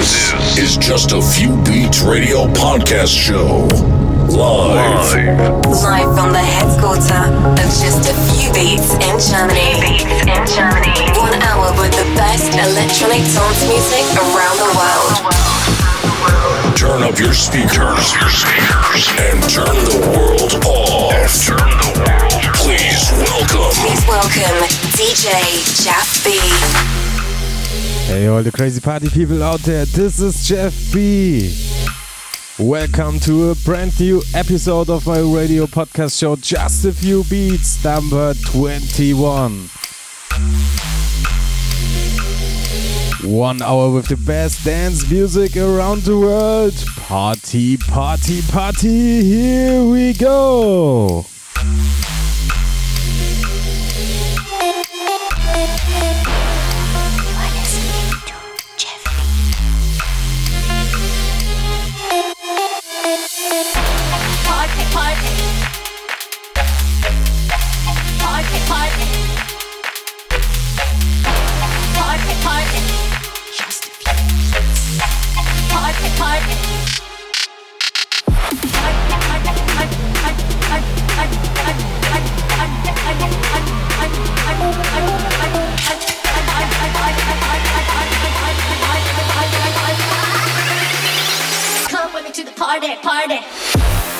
This is just a few beats radio podcast show. Live. Live from the headquarters of just a few beats in Germany. Beats in Germany. One hour with the best electronic dance music around the world. Turn up your speakers, your speakers, and turn the world off. turn the world. Please welcome. Please welcome DJ Jeff B. Hey, all the crazy party people out there, this is Jeff B. Welcome to a brand new episode of my radio podcast show, Just a Few Beats, number 21. One hour with the best dance music around the world. Party, party, party, here we go. Come with me party, party.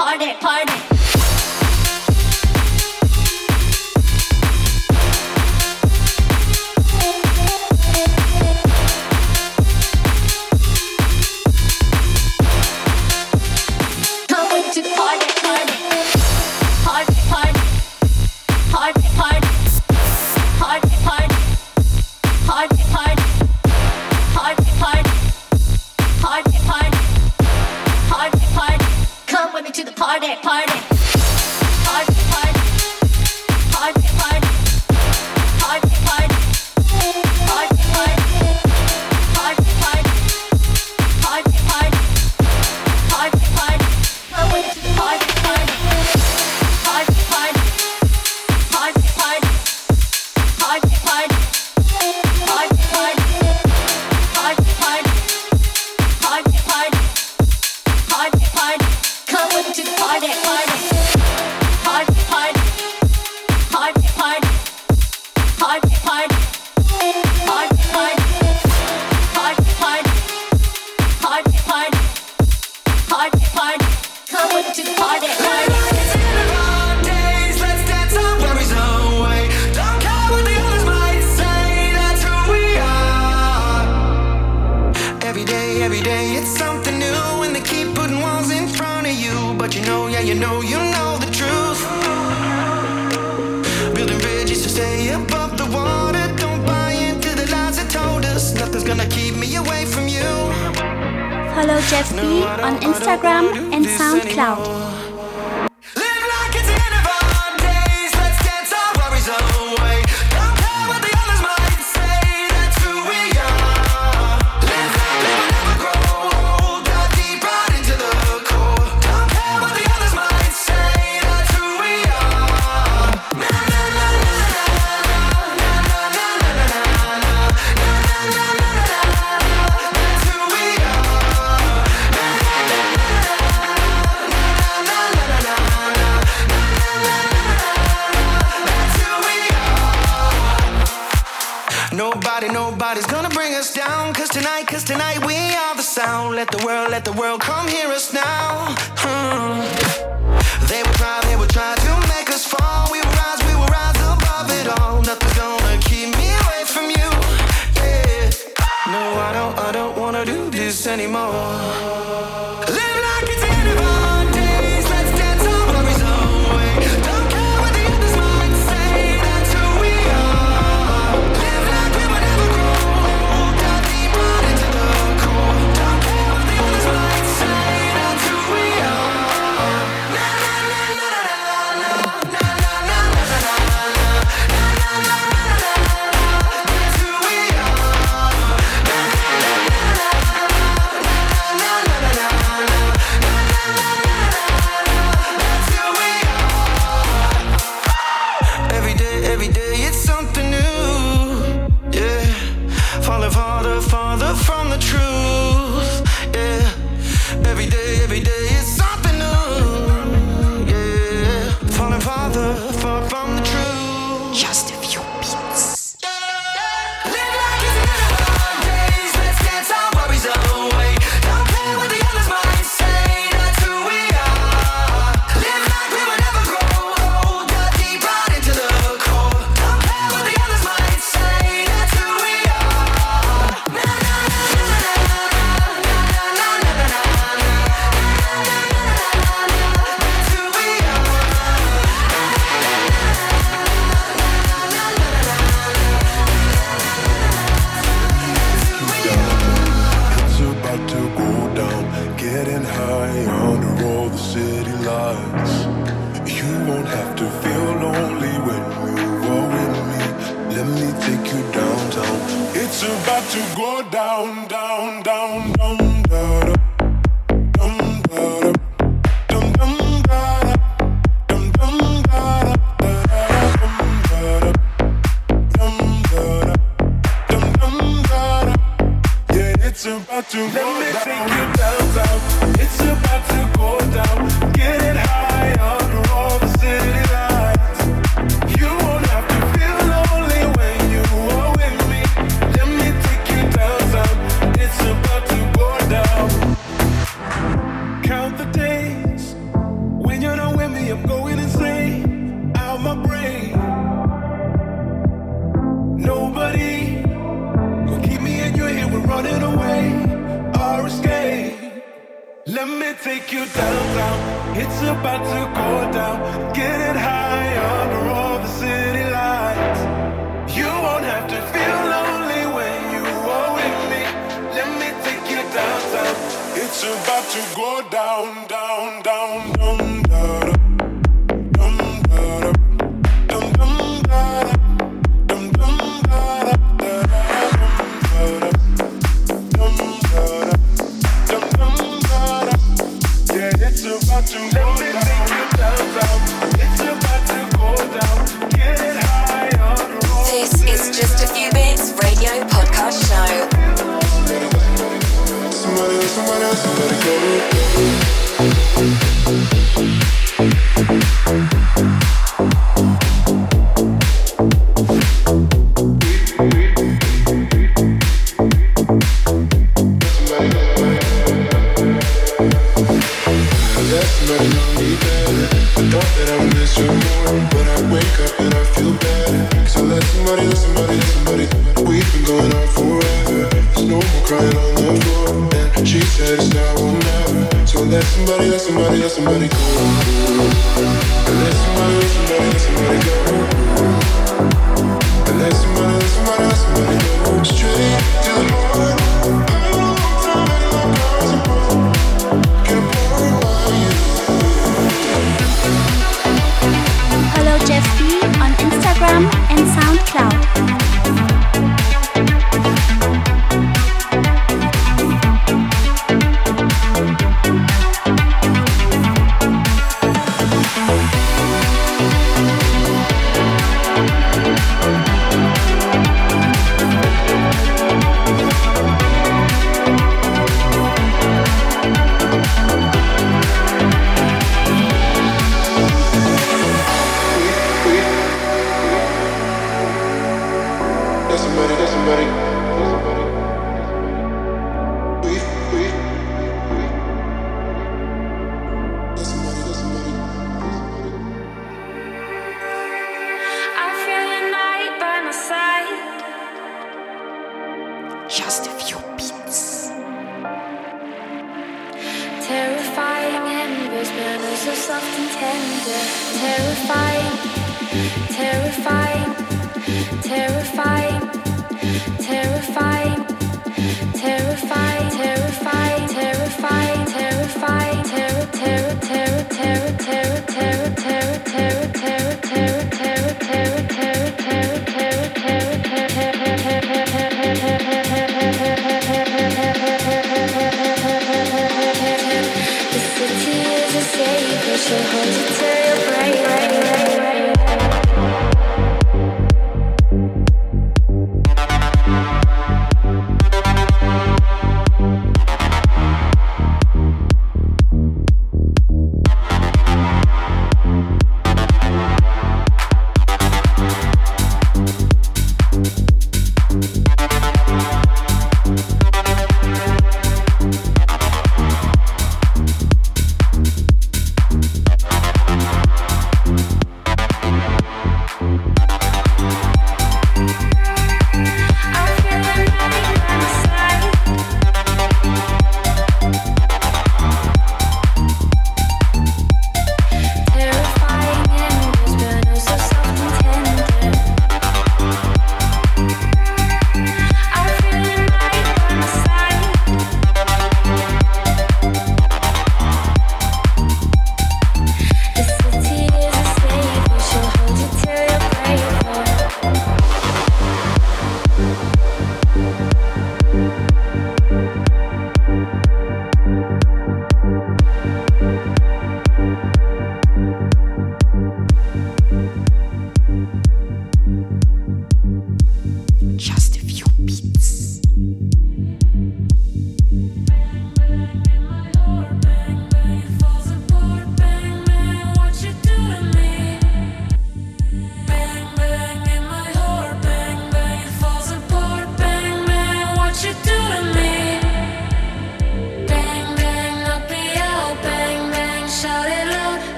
party, party.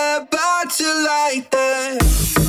about to light up.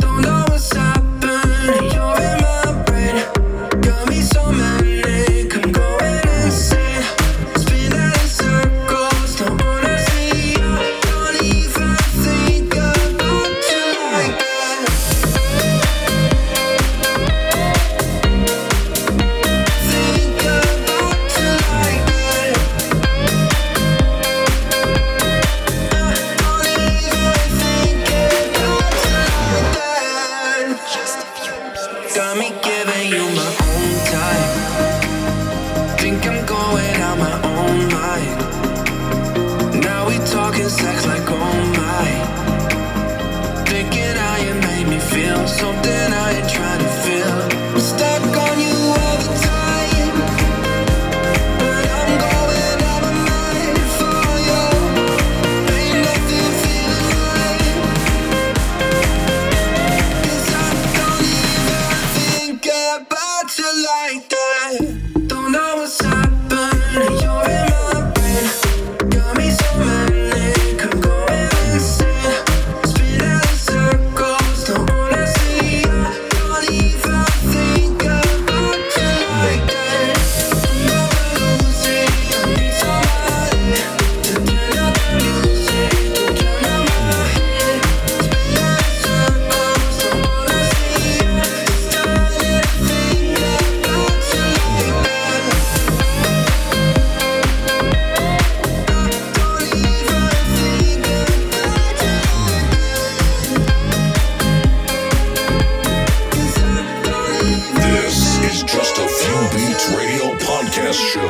podcast show.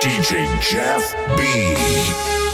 DJ Jeff B.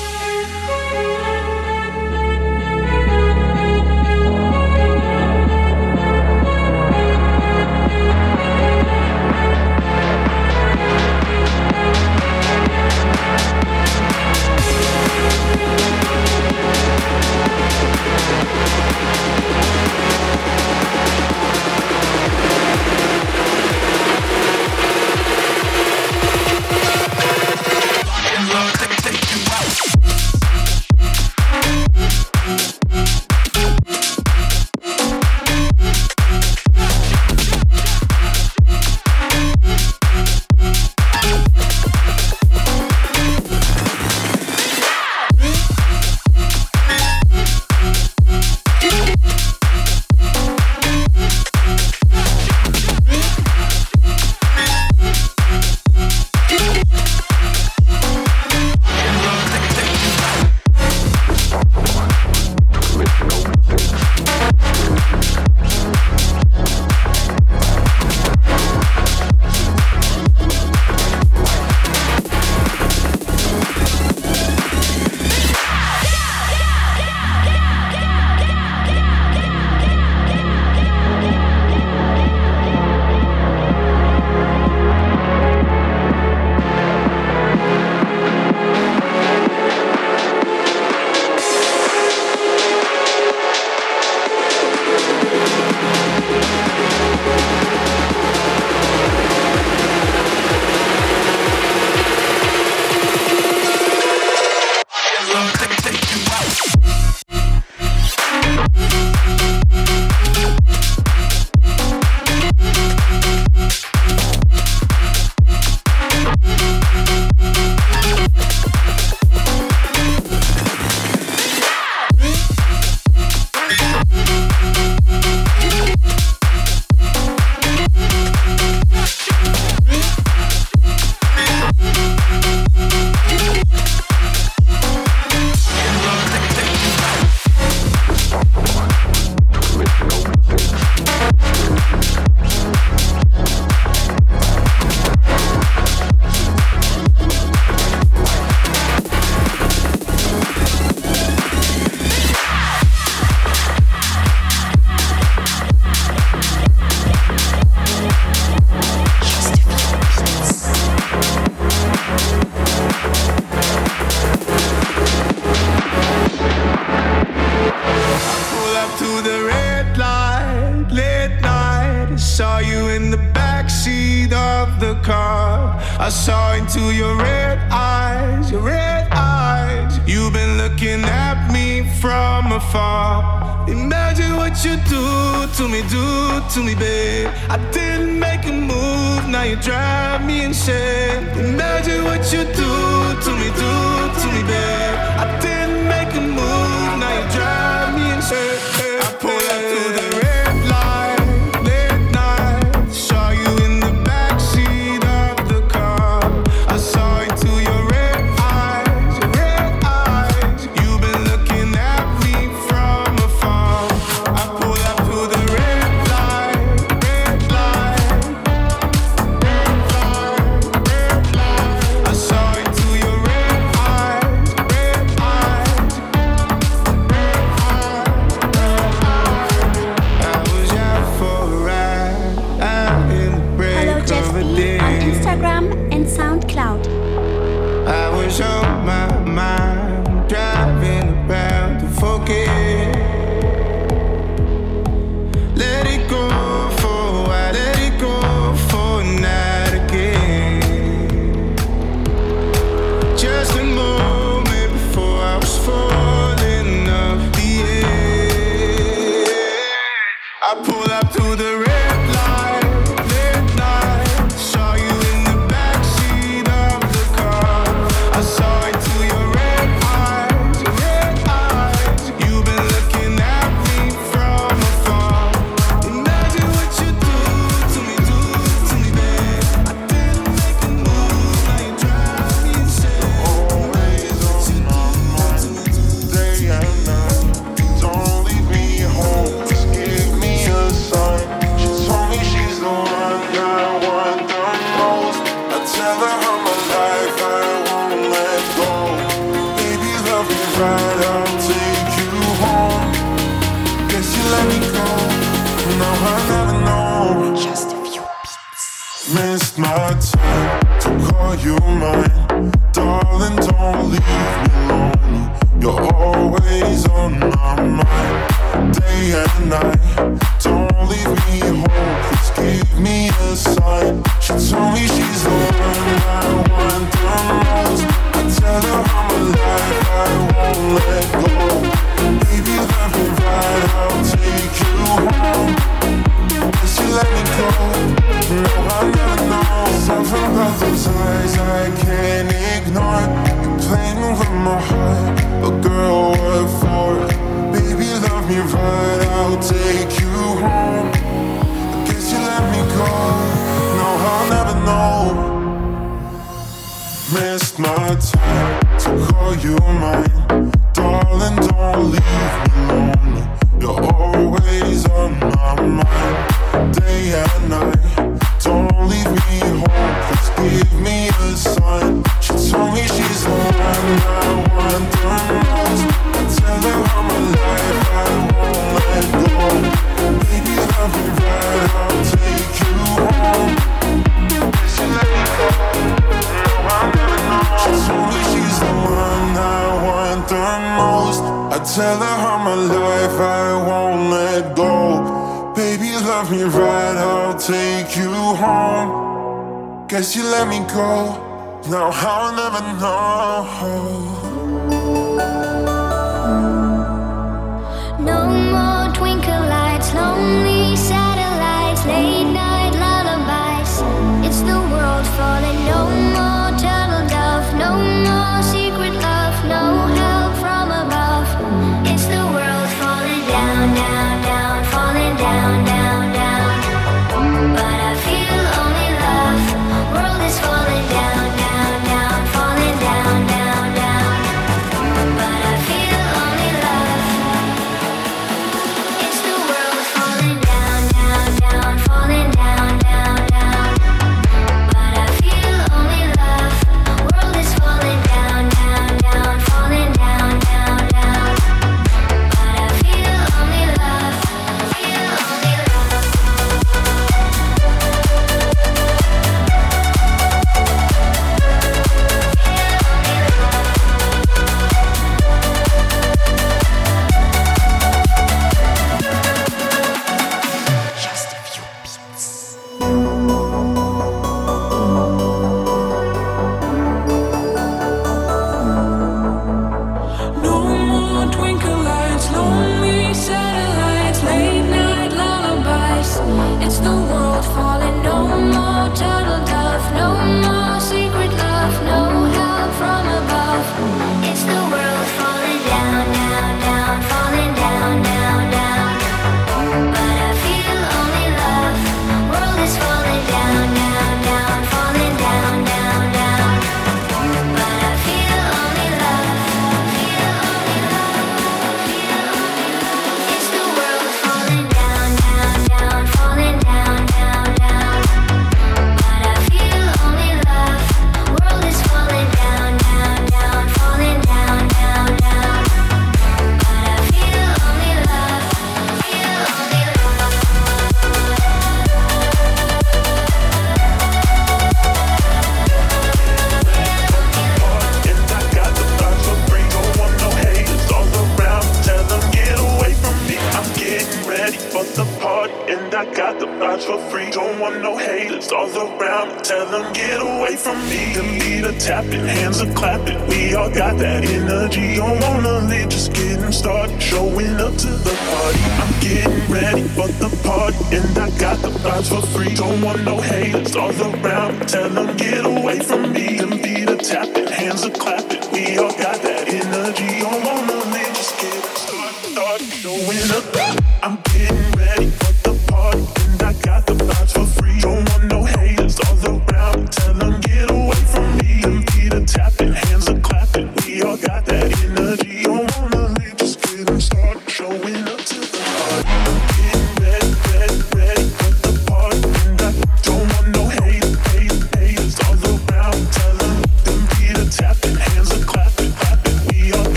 Tell them get away from me. Them beat a tapping, hands are clapping. We all got that energy. Don't wanna live, just getting started. Showing up to the party. I'm getting ready for the party, and I got the vibes for free. Don't want no haters all around. Tell them get away from me. Them beat a tapping, hands are clapping. We all got that energy. Don't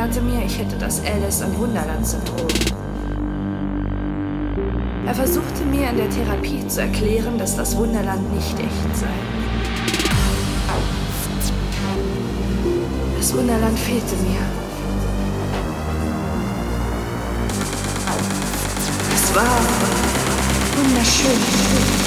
erklärte mir, ich hätte das Alice im Wunderland-Syndrom. Er versuchte mir in der Therapie zu erklären, dass das Wunderland nicht echt sei. Das Wunderland fehlte mir. Es war wunderschön.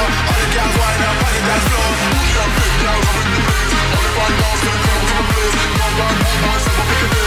All the gonna come to the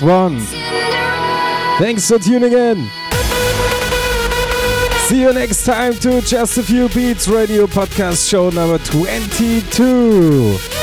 one. Thanks for tuning in. See you next time to Just a Few Beats Radio Podcast Show number 22.